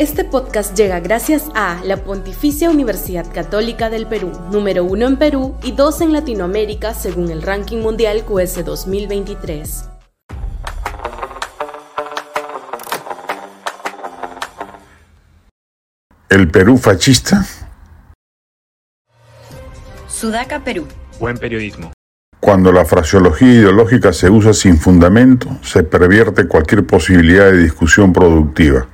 Este podcast llega gracias a la Pontificia Universidad Católica del Perú, número uno en Perú y dos en Latinoamérica según el ranking mundial QS 2023. ¿El Perú fascista? Sudaca, Perú. Buen periodismo. Cuando la fraseología ideológica se usa sin fundamento, se pervierte cualquier posibilidad de discusión productiva.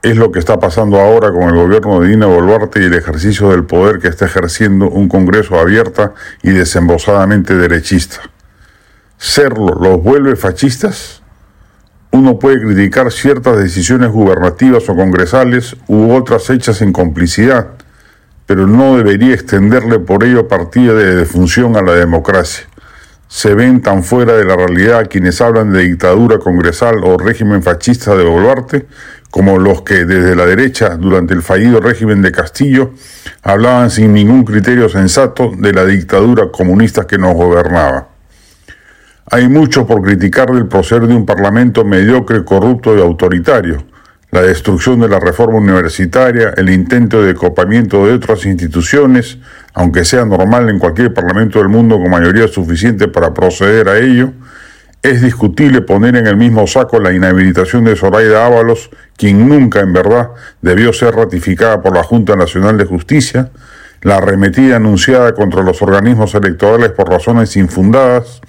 Es lo que está pasando ahora con el gobierno de Dina Boluarte y el ejercicio del poder que está ejerciendo un Congreso abierta y desembosadamente derechista. ¿Serlo los vuelve fascistas? Uno puede criticar ciertas decisiones gubernativas o congresales u otras hechas en complicidad, pero no debería extenderle por ello partida de defunción a la democracia. Se ven tan fuera de la realidad quienes hablan de dictadura congresal o régimen fascista de Boluarte como los que desde la derecha, durante el fallido régimen de Castillo, hablaban sin ningún criterio sensato de la dictadura comunista que nos gobernaba. Hay mucho por criticar del proceder de un parlamento mediocre, corrupto y autoritario, la destrucción de la reforma universitaria, el intento de copamiento de otras instituciones, aunque sea normal en cualquier parlamento del mundo con mayoría suficiente para proceder a ello, es discutible poner en el mismo saco la inhabilitación de Zoraida Ábalos, quien nunca en verdad debió ser ratificada por la Junta Nacional de Justicia, la arremetida anunciada contra los organismos electorales por razones infundadas,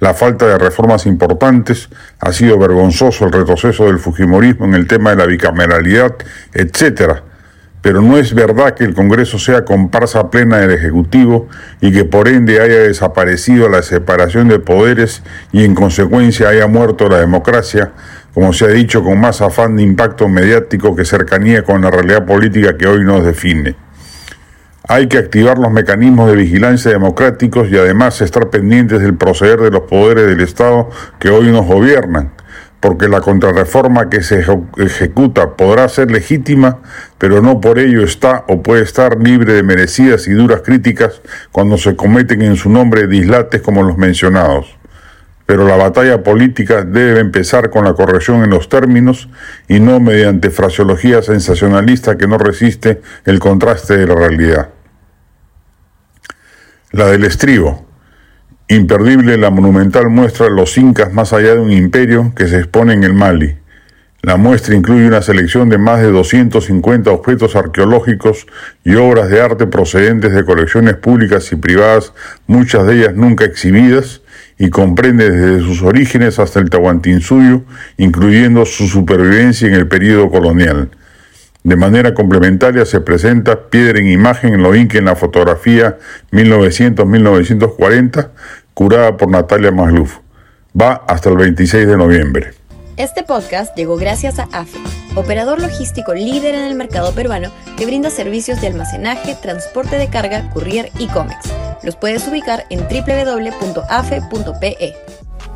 la falta de reformas importantes, ha sido vergonzoso el retroceso del Fujimorismo en el tema de la bicameralidad, etcétera pero no es verdad que el Congreso sea comparsa plena del Ejecutivo y que por ende haya desaparecido la separación de poderes y en consecuencia haya muerto la democracia, como se ha dicho con más afán de impacto mediático que cercanía con la realidad política que hoy nos define. Hay que activar los mecanismos de vigilancia democráticos y además estar pendientes del proceder de los poderes del Estado que hoy nos gobiernan porque la contrarreforma que se ejecuta podrá ser legítima, pero no por ello está o puede estar libre de merecidas y duras críticas cuando se cometen en su nombre dislates como los mencionados. Pero la batalla política debe empezar con la corrección en los términos y no mediante fraseología sensacionalista que no resiste el contraste de la realidad. La del estribo. Imperdible la monumental muestra Los Incas más allá de un imperio que se expone en el Mali. La muestra incluye una selección de más de 250 objetos arqueológicos y obras de arte procedentes de colecciones públicas y privadas, muchas de ellas nunca exhibidas, y comprende desde sus orígenes hasta el Tahuantinsuyo, incluyendo su supervivencia en el período colonial. De manera complementaria se presenta piedra en imagen en lo Inca en la fotografía 1900-1940, curada por Natalia Masluf. Va hasta el 26 de noviembre. Este podcast llegó gracias a AFE, operador logístico líder en el mercado peruano que brinda servicios de almacenaje, transporte de carga, courier y cómics. Los puedes ubicar en www.afe.pe.